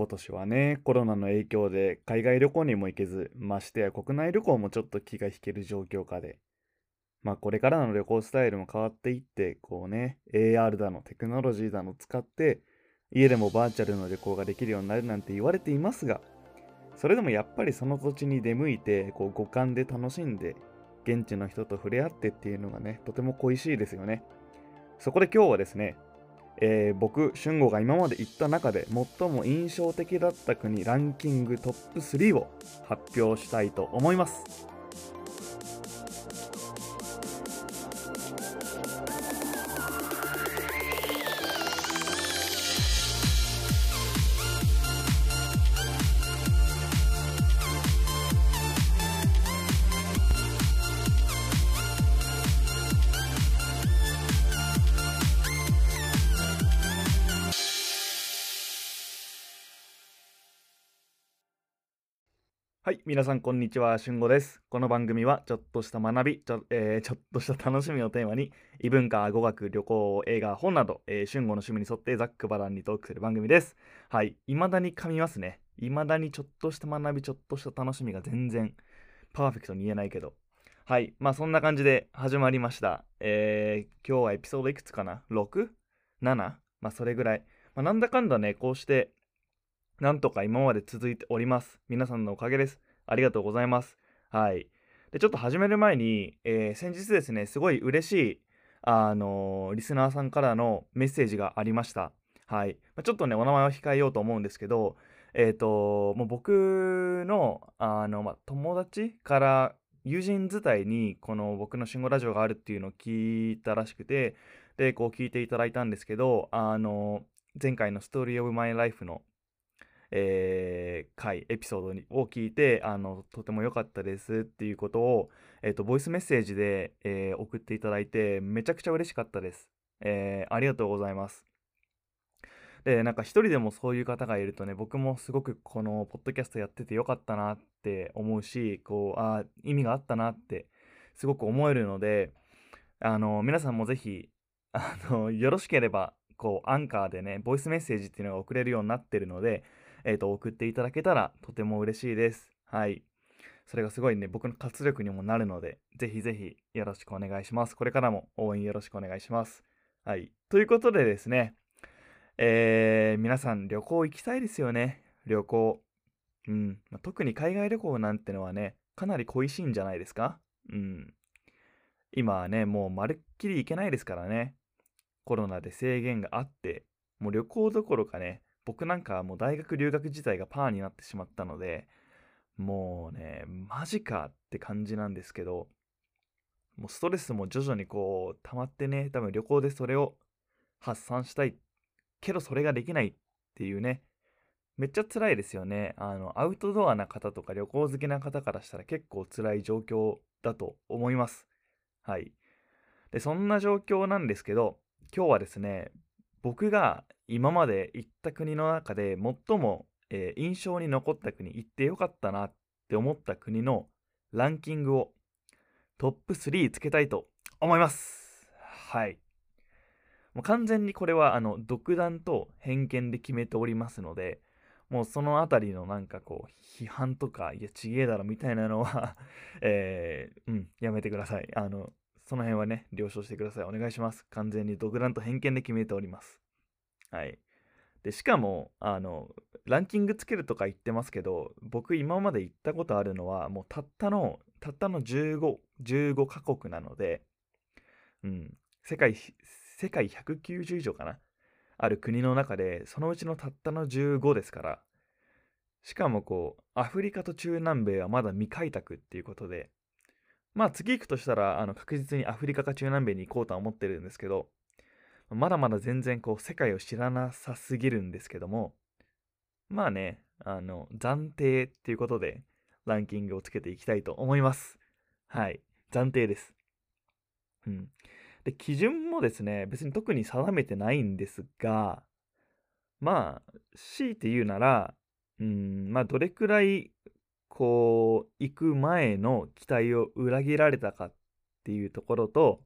今年はね、コロナの影響で海外旅行にも行けず、ましてや国内旅行もちょっと気が引ける状況下で、まあこれからの旅行スタイルも変わっていって、こうね、AR だのテクノロジーだの使って、家でもバーチャルの旅行ができるようになるなんて言われていますが、それでもやっぱりその土地に出向いて、こう五感で楽しんで、現地の人と触れ合ってっていうのがね、とても恋しいですよね。そこで今日はですね、えー、僕、俊吾が今まで行った中で最も印象的だった国ランキングトップ3を発表したいと思います。はい、皆さんこんにちは、しゅんごです。この番組はちょっとした学び、ちょ,、えー、ちょっとした楽しみをテーマに、異文化、語学、旅行、映画、本など、えー、しゅんごの趣味に沿ってざっくばらんにトークする番組です。はい、未だに噛みますね。未だにちょっとした学び、ちょっとした楽しみが全然パーフェクトに言えないけど。はい、まあそんな感じで始まりました。えー、今日はエピソードいくつかな ?6?7? まあそれぐらい。まあ、なんだかんだね、こうしてなんとか今まで続いております。皆さんのおかげです。ありがとうございます。はい。で、ちょっと始める前に、えー、先日ですね、すごい嬉しい、あのー、リスナーさんからのメッセージがありました。はい。まあ、ちょっとね、お名前を控えようと思うんですけど、えっ、ー、と、もう僕の、あの、まあ、友達から友人伝いに、この僕の信号ラジオがあるっていうのを聞いたらしくて、で、こう聞いていただいたんですけど、あの、前回のストーリーオブマイライフのえー、回、エピソードを聞いて、あの、とても良かったですっていうことを、え、ー、と、ボイスメッセージで、えー、送っていただいて、めちゃくちゃ嬉しかったです。えー、ありがとうございます。で、なんか一人でもそういう方がいるとね、僕もすごくこのポッドキャストやっててよかったなって思うし、こう、あ、意味があったなってすごく思えるので、あの、皆さんもぜひ、あの、よろしければ、こう、アンカーでね、ボイスメッセージっていうのが送れるようになってるので、えっ、ー、と、送っていただけたらとても嬉しいです。はい。それがすごいね、僕の活力にもなるので、ぜひぜひよろしくお願いします。これからも応援よろしくお願いします。はい。ということでですね、えー、皆さん旅行行きたいですよね。旅行。うん。まあ、特に海外旅行なんてのはね、かなり恋しいんじゃないですか？うん。今はね、もうまるっきり行けないですからね。コロナで制限があって、もう旅行どころかね、僕なんかもう大学留学自体がパーになってしまったので、もうね、マジかって感じなんですけど、もうストレスも徐々にこう溜まってね、多分旅行でそれを発散したいけどそれができないっていうね、めっちゃ辛いですよね。あの、アウトドアな方とか旅行好きな方からしたら結構辛い状況だと思います。はい。で、そんな状況なんですけど、今日はですね、僕が今まで行った国の中で最も、えー、印象に残った国行ってよかったなって思った国のランキングをトップ3つけたいと思います。はい。もう完全にこれはあの独断と偏見で決めておりますので、もうそのあたりのなんかこう批判とか、いや、ちげえだろみたいなのは えー、うん、やめてください。あの、その辺はね、了承してください。お願いします。完全に独断と偏見で決めております。はい。で、しかも、あの、ランキングつけるとか言ってますけど、僕今まで行ったことあるのは、もうたったの、たったの15、15カ国なので、うん、世界、世界190以上かな？ある国の中で、そのうちのたったの15ですから、しかもこう、アフリカと中南米はまだ未開拓っていうことで、まあ次行くとしたら、あの確実にアフリカか中南米に行こうとは思ってるんですけど、まだまだ全然こう世界を知らなさすぎるんですけども、まあね、あの、暫定っていうことでランキングをつけていきたいと思います。はい。暫定です。うん。で、基準もですね、別に特に定めてないんですが、まあ、強いて言うなら、うん、まあ、どれくらい、こう、行く前の期待を裏切られたかっていうところと、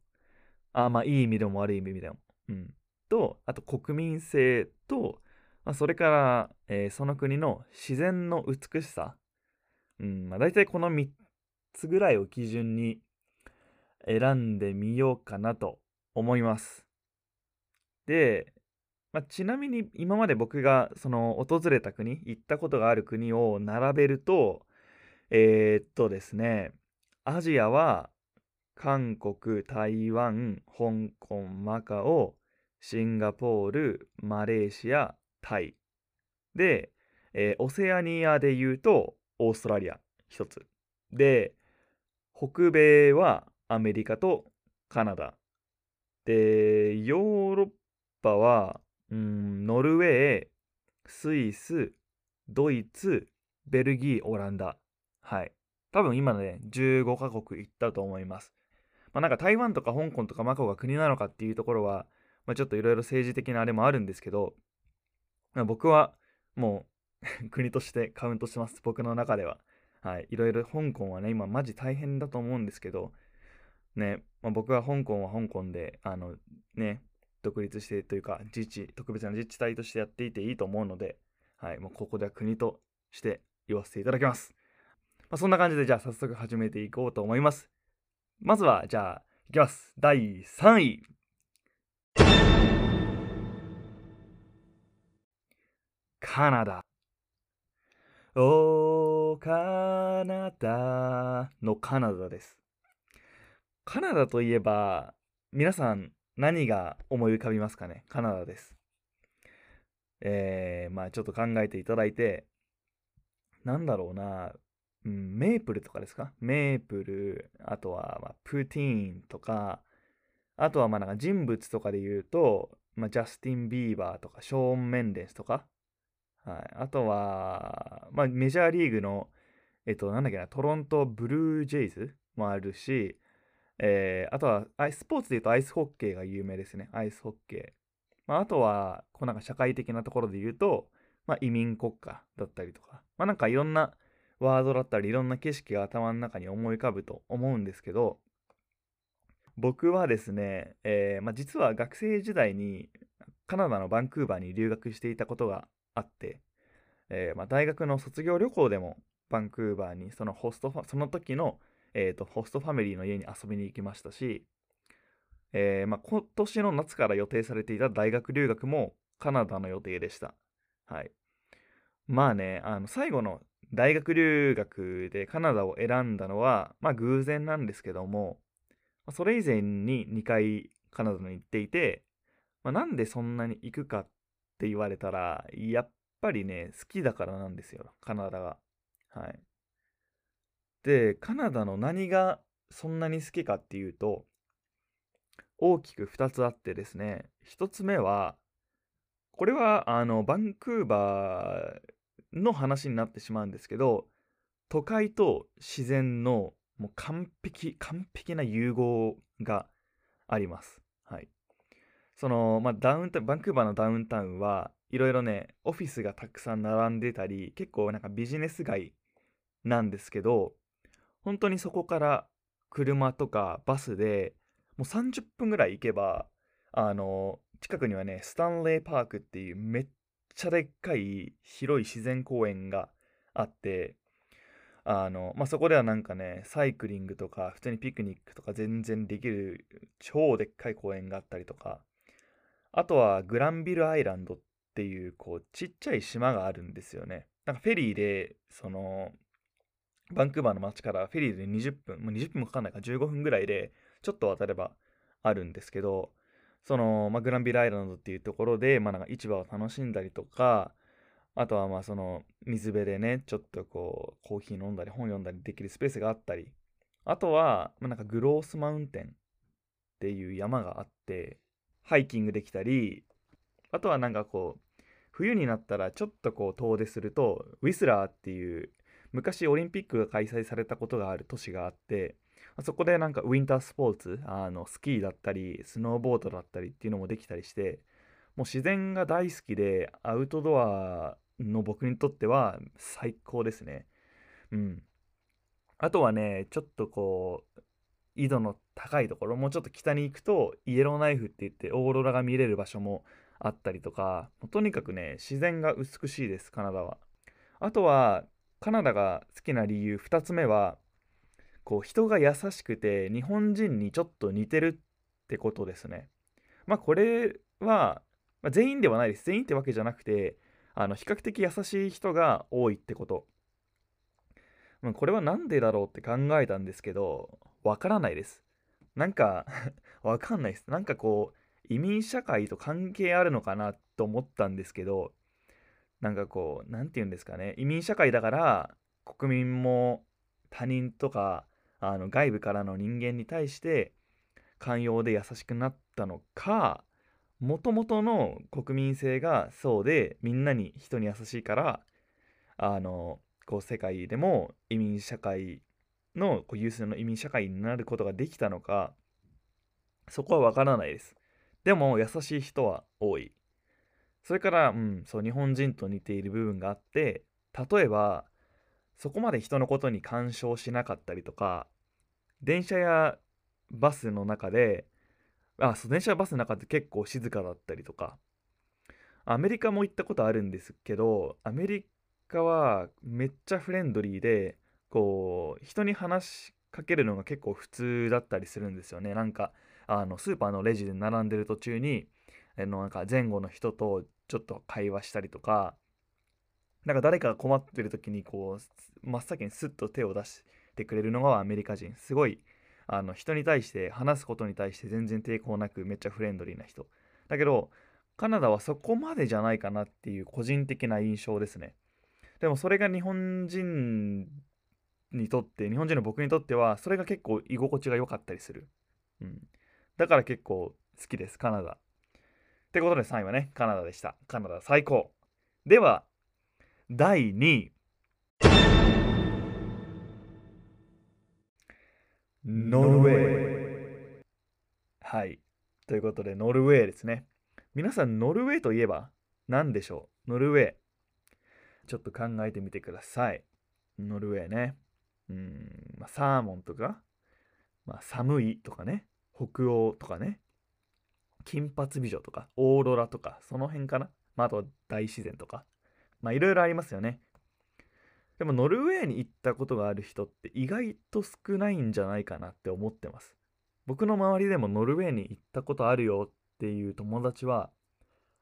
あまあ、いい意味でも悪い意味でも。うん。と、あと国民性と、まあ、それから、えーその国の自然の美しさ、うんまあ、大体この3つぐらいを基準に選んでみようかなと思います。で、まあ、ちなみに今まで僕がその訪れた国、行ったことがある国を並べると、えーっとですね、アジアは韓国、台湾、香港、マカオ、シンガポール、マレーシア、タイ。で、えーオセアニアで言うとオーストラリア一つ。で、北米はアメリカとカナダ。で、ヨーロッパは、うん、ノルウェー、スイス、ドイツ、ベルギー、オランダ。はい。多分今ね、15カ国行ったと思います。まあなんか台湾とか香港とかマカオが国なのかっていうところは、まあ、ちょっといろいろ政治的なあれもあるんですけど、まあ僕はもう 国としてカウントしてます。僕の中では。はい。いろいろ香港はね、今マジ大変だと思うんですけど、ね、まあ、僕は香港は香港で、あの、ね、独立してというか、自治、特別な自治体としてやっていていいと思うので、はい。もうここでは国として言わせていただきます。まあ、そんな感じで、じゃあ早速始めていこうと思います。まずは、じゃあ、いきます。第3位。カナダ。おー、カナダのカナダです。カナダといえば、皆さん何が思い浮かびますかね？カナダです。えー、まあちょっと考えていただいて、なんだろうな、うん、メープルとかですか？メープル、あとは、まあ、プティーンとか、あとはまあなんか人物とかで言うと、まあ、ジャスティン・ビーバーとか、ショーン・メンデスとか、はい、あとは、まあ、メジャーリーグの、えっと、なんだっけな、トロント・ブルージェイズもあるし、えーあとはスポーツで言うとアイスホッケーが有名ですね。アイスホッケー。まあ、あとは、こうなんか社会的なところで言うと、まあ、移民国家だったりとか、まあ、なんかいろんなワードだったり、いろんな景色が頭の中に思い浮かぶと思うんですけど、僕はですね、えーまあ、実は学生時代にカナダのバンクーバーに留学していたことがあって、えーまあ、大学の卒業旅行でもバンクーバーにそのホストその時の、えーとホストファミリーの家に遊びに行きましたし、えーまあ、今年の夏から予定されていた大学留学もカナダの予定でした。はい。まあね、あの最後の大学留学でカナダを選んだのは、まあ偶然なんですけども、それ以前に2回カナダに行っていて、まあ、なんでそんなに行くかって言われたら、やっぱりね、好きだからなんですよ、カナダが。はい。で、カナダの何がそんなに好きかっていうと、大きく2つあってですね、1つ目は、これはあのバンクーバーの話になってしまうんですけど、都会と自然のもう完璧、完璧な融合があります。はい。その、まあ、ダウンタウン、バンクーバーのダウンタウンはいろいろね、オフィスがたくさん並んでたり、結構なんかビジネス街なんですけど、本当にそこから車とかバスでもう30分ぐらい行けば、あの、近くにはね、スタンレーパークっていうめっちゃでっかい広い自然公園があって、あの、まあ、そこではなんかね、サイクリングとか、普通にピクニックとか全然できる超でっかい公園があったりとか、あとはグランビルアイランドっていう、こう、ちっちゃい島があるんですよね。なんかフェリーで、その、バンクーバーの街からフェリーで20分、もう20分もかかんないから15分ぐらいで、ちょっと渡ればあるんですけど、その、まあ、グランビルアイランドっていうところで、まあ、なんか市場を楽しんだりとか、あとはまあその水辺でね、ちょっとこうコーヒー飲んだり本読んだりできるスペースがあったり、あとは、まあ、なんかグロースマウンテンっていう山があって、ハイキングできたり、あとはなんかこう、冬になったらちょっとこう遠出すると、ウィスラーっていう昔オリンピックが開催されたことがある都市があって、そこでなんかウィンタースポーツ、あのスキーだったり、スノーボードだったりっていうのもできたりして、もう自然が大好きで、アウトドアの僕にとっては最高ですね。うん。あとはね、ちょっとこう、緯度の高いところ、もうちょっと北に行くと、イエローナイフって言ってオーロラが見れる場所もあったりとかとにかくね自然が美しいですカナダはあとはカナダが好きな理由2つ目はこう人が優しくて日本人にちょっと似てるってことですね。まあこれは、まあ、全員ではないです。全員ってわけじゃなくてあの比較的優しい人が多いってこと。まあ、これは何でだろうって考えたんですけどわからないです。なんか わかんないです。なんかこう、移民社会と関係あるのかなと思ったんですけど、なんかこう、何て言うんですかね、移民社会だから、国民も他人とか、あの外部からの人間に対して寛容で優しくなったのか、もともとの国民性がそうで、みんなに人に優しいから、あの、こう世界でも移民社会のこう有数の移民社会になることができたのかそこはわからないです。でも優しい人は多い。それからうんそう日本人と似ている部分があって例えばそこまで人のことに干渉しなかったりとか電車やバスの中であそう電車やバスの中で結構静かだったりとか。アメリカも行ったことあるんですけどアメリカはめっちゃフレンドリーでこう人に話しかけるのが結構普通だったりするんですよね。なんかあのスーパーのレジで並んでる途中にあのなんか前後の人とちょっと会話したりとか。なんか誰かが困ってる時にこう真っ先にスッと手を出してくれるのがアメリカ人。すごいあの人に対して話すことに対して全然抵抗なくめっちゃフレンドリーな人。だけどカナダはそこまでじゃないかなっていう個人的な印象ですね。でもそれが日本人にとって日本人の僕にとってはそれが結構居心地が良かったりする、うん、だから結構好きですカナダ。ってことで3位はねカナダでした。カナダ最高。では第2位。ノルウェーはい。ということでノルウェーですね。皆さんノルウェーといえば何でしょう？ノルウェーちょっと考えてみてください。ノルウェーね。うん、まあ、サーモンとか、まあ、寒いとかね、北欧とかね、金髪美女とか、オーロラとか、その辺かな。まあ、あと大自然とか。まあ、いろいろありますよね。でも、ノルウェーに行ったことがある人って意外と少ないんじゃないかなって思ってます。僕の周りでもノルウェーに行ったことあるよっていう友達は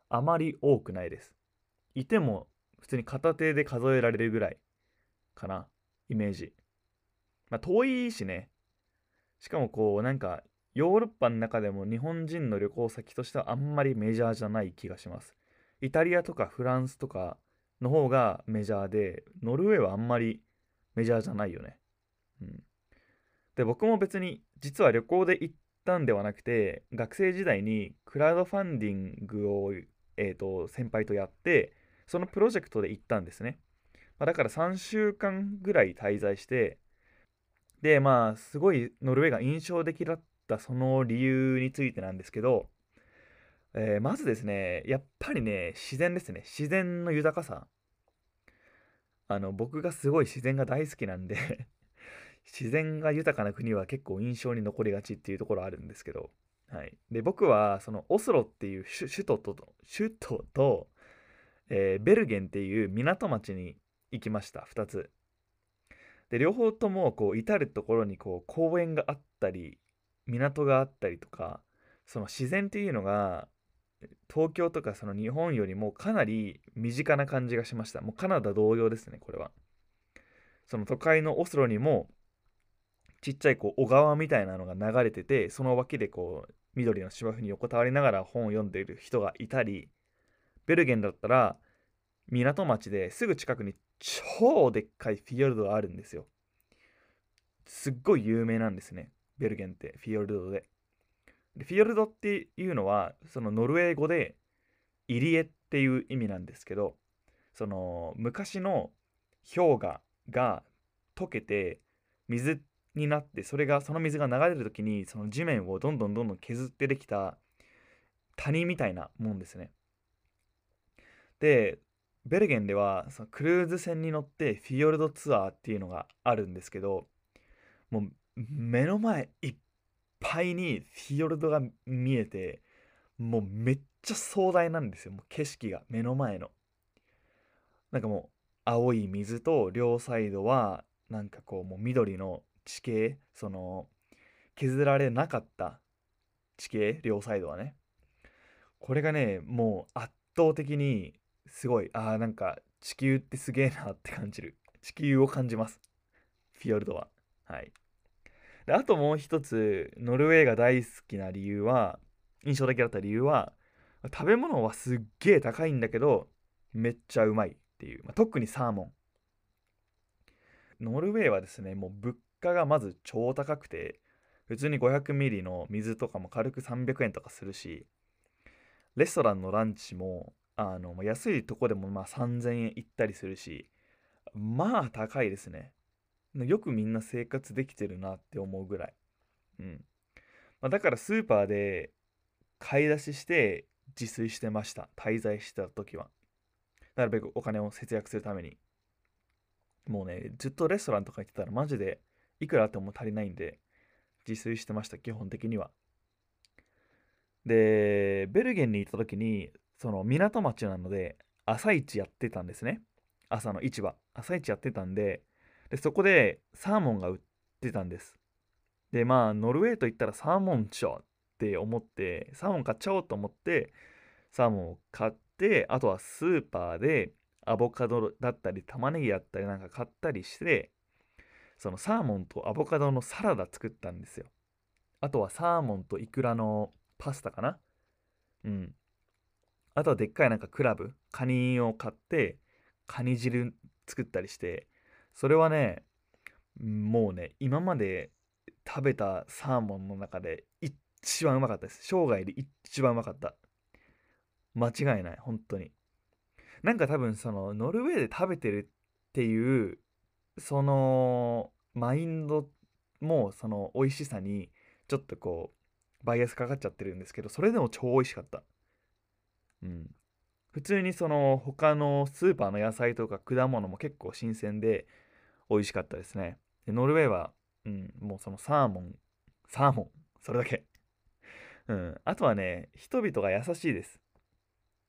あまり多くないです。いても普通に片手で数えられるぐらいかな、イメージ。まあ、遠いしね。しかもこう、なんか、ヨーロッパの中でも日本人の旅行先としてはあんまりメジャーじゃない気がします。イタリアとかフランスとかの方がメジャーで、ノルウェーはあんまりメジャーじゃないよね。うん。で、僕も別に実は旅行で行ったんではなくて、学生時代にクラウドファンディングを、えーと、先輩とやって、そのプロジェクトで行ったんですね。まあ、だから3週間ぐらい滞在して、で、まあ、すごいノルウェーが印象的だったその理由についてなんですけど、えー、まずですね、やっぱりね、自然ですね。自然の豊かさ。あの、僕がすごい自然が大好きなんで 自然が豊かな国は結構印象に残りがちっていうところあるんですけど、はい。で、僕は、そのオスロっていう首都と、首都と、えー、ベルゲンっていう港町に行きました、2つ。で両方ともこう至る所にこう公園があったり港があったりとかその自然っていうのが東京とかその日本よりもかなり身近な感じがしましたもうカナダ同様ですねこれはその都会のオスロにもちっちゃいこう小川みたいなのが流れててその脇でこう緑の芝生に横たわりながら本を読んでいる人がいたりベルゲンだったら港町ですぐ近くに超でっかいフィヨルドがあるんですよ。すっごい有名なんですね。ベルゲンってフィヨルドで。フィヨルドっていうのはそのノルウェー語で入り江っていう意味なんですけどその昔の氷河が溶けて水になってそれがその水が流れる時にその地面をどんどんどんどん削ってできた谷みたいなもんですね。でベルゲンではそのクルーズ船に乗ってフィヨルドツアーっていうのがあるんですけどもう目の前いっぱいにフィヨルドが見えてもうめっちゃ壮大なんですよ。もう景色が目の前の。なんかもう青い水と両サイドはなんかこうもう緑の地形。その削られなかった地形。両サイドはね。これがねもう圧倒的にすごいあーなんか地球ってすげえなって感じる。地球を感じます。フィヨルドは。はい。であともう一つノルウェーが大好きな理由は印象的だった理由は食べ物はすっげえ高いんだけどめっちゃうまいっていう、まあ、特にサーモン。ノルウェーはですねもう物価がまず超高くて普通に500ミリの水とかも軽く300円とかするしレストランのランチもあの安いとこでもまあ3000円いったりするしまあ高いですね。よくみんな生活できてるなって思うぐらい。うん。まあ、だからスーパーで買い出しして自炊してました。滞在してた時は。なるべくお金を節約するために。もうねずっとレストランとか行ってたらマジでいくらあっても足りないんで自炊してました基本的には。でベルゲンに行った時にその港町なので朝市やってたんですね。朝の市場。朝市やってたんででそこでサーモンが売ってたんです。でまあノルウェーといったらサーモンちょって思ってサーモン買っちゃおうと思ってサーモンを買ってあとはスーパーでアボカドだったり玉ねぎだったりなんか買ったりしてそのサーモンとアボカドのサラダ作ったんですよ。あとはサーモンとイクラのパスタかな。うん。あとはでっかいなんかクラブカニを買ってカニ汁作ったりしてそれはねもうね今まで食べたサーモンの中で一番うまかったです。生涯で一番うまかった。間違いない本当に。なんか多分そのノルウェーで食べてるっていうそのマインドもその美味しさにちょっとこうバイアスかかっちゃってるんですけどそれでも超美味しかった。うん。普通にその他のスーパーの野菜とか果物も結構新鮮で美味しかったですね。でノルウェーは、うん、もうそのサーモンサーモンそれだけ。うんあとはね人々が優しいです。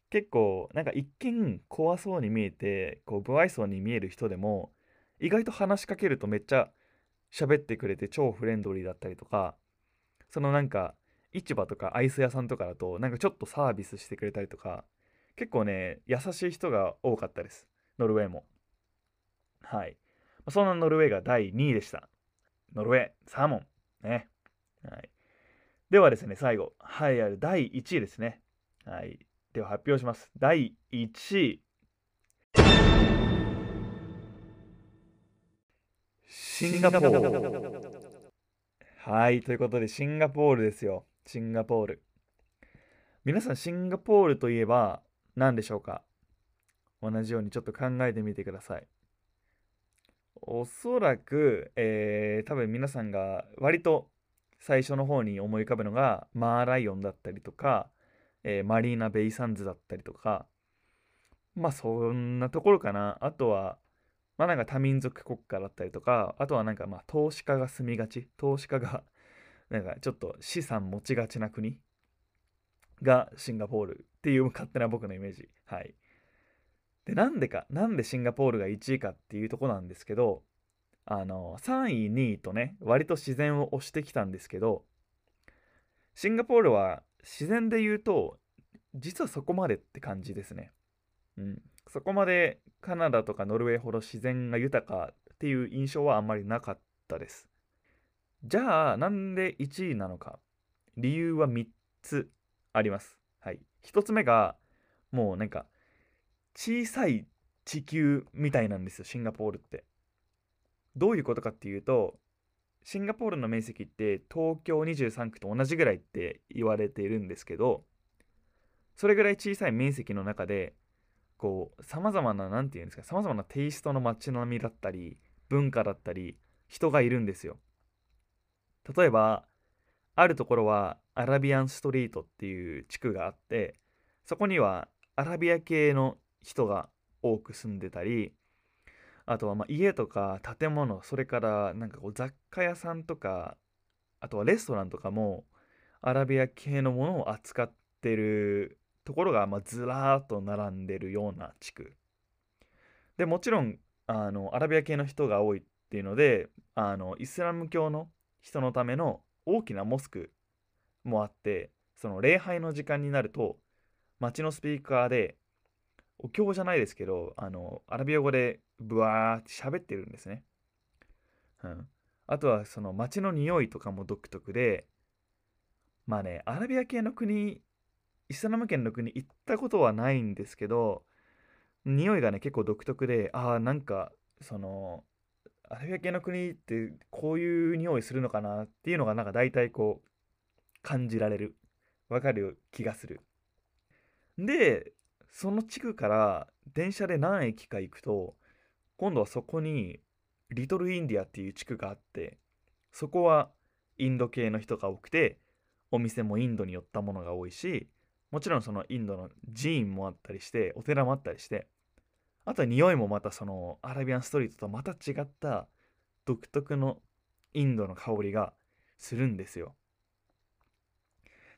結構なんか一見怖そうに見えてこう不愛想に見える人でも意外と話しかけるとめっちゃ喋ってくれて超フレンドリーだったりとかそのなんか市場とかアイス屋さんとかだとなんかちょっとサービスしてくれたりとか結構ね優しい人が多かったです。ノルウェーも。はい。そんなノルウェーが第2位でした。ノルウェーサーモン。ね。はい。ではですね最後はいある第1位ですね。はい。では発表します。第1位。シンガポール。はい。ということでシンガポールですよ。シンガポール。皆さんシンガポールといえば何でしょうか？同じようにちょっと考えてみてください。おそらく、えー、多分皆さんが割と最初の方に思い浮かぶのがマーライオンだったりとか、えー、マリーナ・ベイ・サンズだったりとかまあそんなところかな。あとはまあなんか多民族国家だったりとかあとはなんかまあ投資家が住みがち投資家が なんかちょっと資産持ちがちな国がシンガポールっていう勝手な僕のイメージ。はい。でなんでかなんでシンガポールが1位かっていうとこなんですけどあの3位2位とね割と自然を押してきたんですけどシンガポールは自然で言うと実はそこまでって感じですね。うん。そこまでカナダとかノルウェーほど自然が豊かっていう印象はあんまりなかったです。じゃあなんで1位なのか。理由は3つあります。はい。1つ目がもうなんか小さい地球みたいなんですよシンガポールって。どういうことかっていうとシンガポールの面積って東京23区と同じぐらいって言われているんですけどそれぐらい小さい面積の中でこうさまざまな何て言うんですかさまざまなテイストの街並みだったり文化だったり人がいるんですよ。例えばあるところはアラビアンストリートっていう地区があってそこにはアラビア系の人が多く住んでたりあとはま家とか建物それからなんかこう雑貨屋さんとかあとはレストランとかもアラビア系のものを扱ってるところが、ま、ずらーっと並んでるような地区。でもちろんあのアラビア系の人が多いっていうのであのイスラム教の人のための大きなモスクもあってその礼拝の時間になると街のスピーカーでお経じゃないですけどあのアラビア語でブワーって喋ってるんですね、うん、あとはその街の匂いとかも独特でまあねアラビア系の国イスラム圏の国行ったことはないんですけど匂いがね結構独特でああなんかそのアラビア系の国ってこういう匂いするのかなっていうのがなんか大体こう感じられる。わかる気がする。でその地区から電車で何駅か行くと今度はそこにリトルインディアっていう地区があってそこはインド系の人が多くてお店もインドに寄ったものが多いしもちろんそのインドの寺院もあったりしてお寺もあったりしてあとは匂いもまたそのアラビアンストリートとまた違った独特のインドの香りがするんですよ。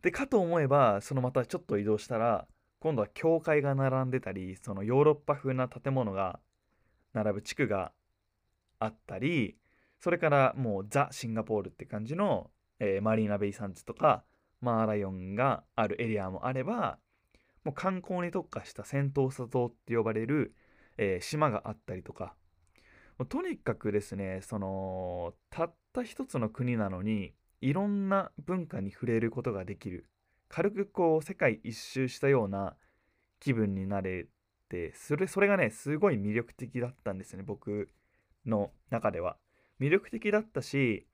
でかと思えばそのまたちょっと移動したら今度は教会が並んでたりそのヨーロッパ風な建物が並ぶ地区があったりそれからもうザ・シンガポールって感じの、えー、マリーナ・ベイ・サンズとかマーライオンがあるエリアもあればもう観光に特化したセントーサ島って呼ばれるえー、島があったりとか。とにかくですねそのたった一つの国なのにいろんな文化に触れることができる。軽くこう世界一周したような気分になれてそれそれがねすごい魅力的だったんですね僕の中では。魅力的だったし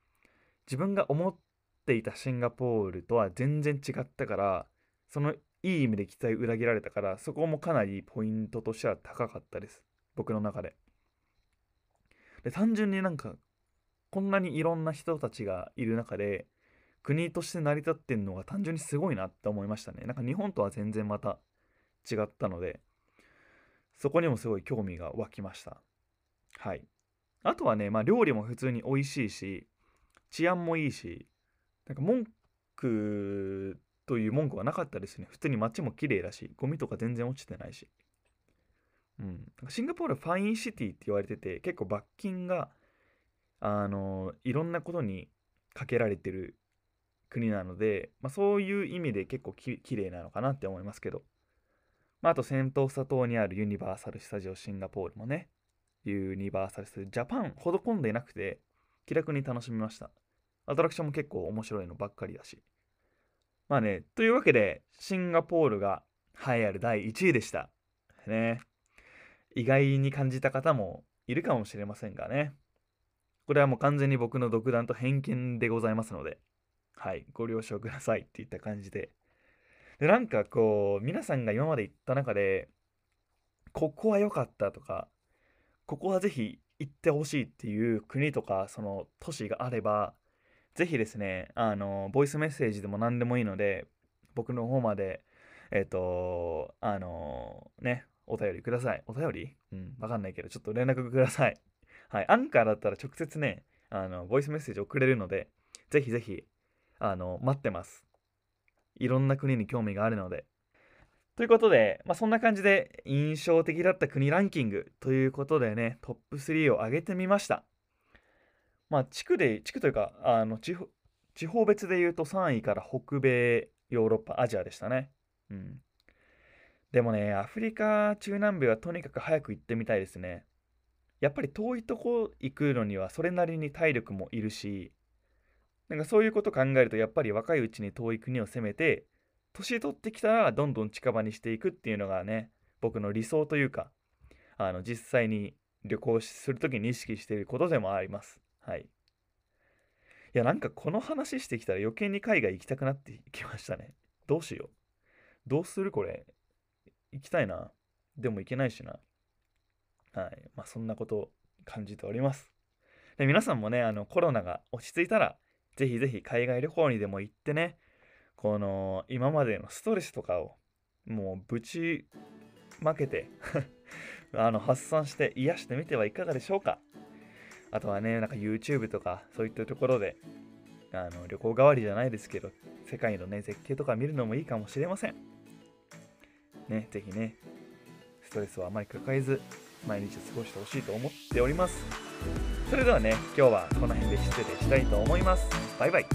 自分が思っていたシンガポールとは全然違ったからそのいい意味で期待裏切られたからそこもかなりポイントとしては高かったです僕の中で。で単純になんかこんなにいろんな人たちがいる中で国として成り立ってんのが単純にすごいなって思いましたねなんか日本とは全然また違ったのでそこにもすごい興味が湧きましたはいあとはねまあ料理も普通に美味しいし治安もいいしなんか文句という文句はなかったですね。普通に街も綺麗だし、ゴミとか全然落ちてないし。うん。シンガポールファインシティって言われてて、結構罰金が、あの、いろんなことにかけられてる国なので、まあ、そういう意味で結構き綺麗なのかなって思いますけど。まあ、あと、セントーサ島にあるユニバーサル・スタジオ・シンガポールもね、ユニバーサル・スタジオ・ジャパンほど混んでいなくて、気楽に楽しみました。アトラクションも結構面白いのばっかりだし。まあね、というわけで、シンガポールが栄えある第1位でした。ね。意外に感じた方もいるかもしれませんがね。これはもう完全に僕の独断と偏見でございますので、はい、ご了承くださいっていった感じで。で、なんかこう、皆さんが今まで行った中で、ここは良かったとか、ここはぜひ行ってほしいっていう国とか、その都市があれば、ぜひですね、あの、ボイスメッセージでも何でもいいので、僕の方まで、えっ、ー、と、あのね、お便りください。お便り？うん、わかんないけど、ちょっと連絡ください。はい。アンカーだったら直接ね、あの、ボイスメッセージ送れるので、ぜひぜひ、あの、待ってます。いろんな国に興味があるので。ということで、まあ、そんな感じで印象的だった国ランキングということでね、トップ3を上げてみました。まあ、地区で、地区というか、あの地方地方別で言うと3位から北米、ヨーロッパ、アジアでしたね。うん。でもね、アフリカ、中南米はとにかく早く行ってみたいですね。やっぱり遠いとこ行くのにはそれなりに体力もいるし、なんかそういうこと考えるとやっぱり若いうちに遠い国を攻めて、年取ってきたらどんどん近場にしていくっていうのがね、僕の理想というか、あの実際に旅行するときに意識していることでもあります。はい。いや、なんかこの話してきたら余計に海外行きたくなってきましたね。どうしよう。どうするこれ。行きたいな。でも行けないしな。はい。まあそんなことを感じております。で皆さんもね、あのコロナが落ち着いたら、ぜひぜひ海外旅行にでも行ってね、この今までのストレスとかをもうぶちまけて あの発散して癒してみてはいかがでしょうか。あとはね、なんか YouTube とかそういったところであの旅行代わりじゃないですけど世界のね絶景とか見るのもいいかもしれません。ねぜひねストレスをあまり抱えず毎日過ごしてほしいと思っております。それではね今日はこの辺で失礼したいと思います。バイバイ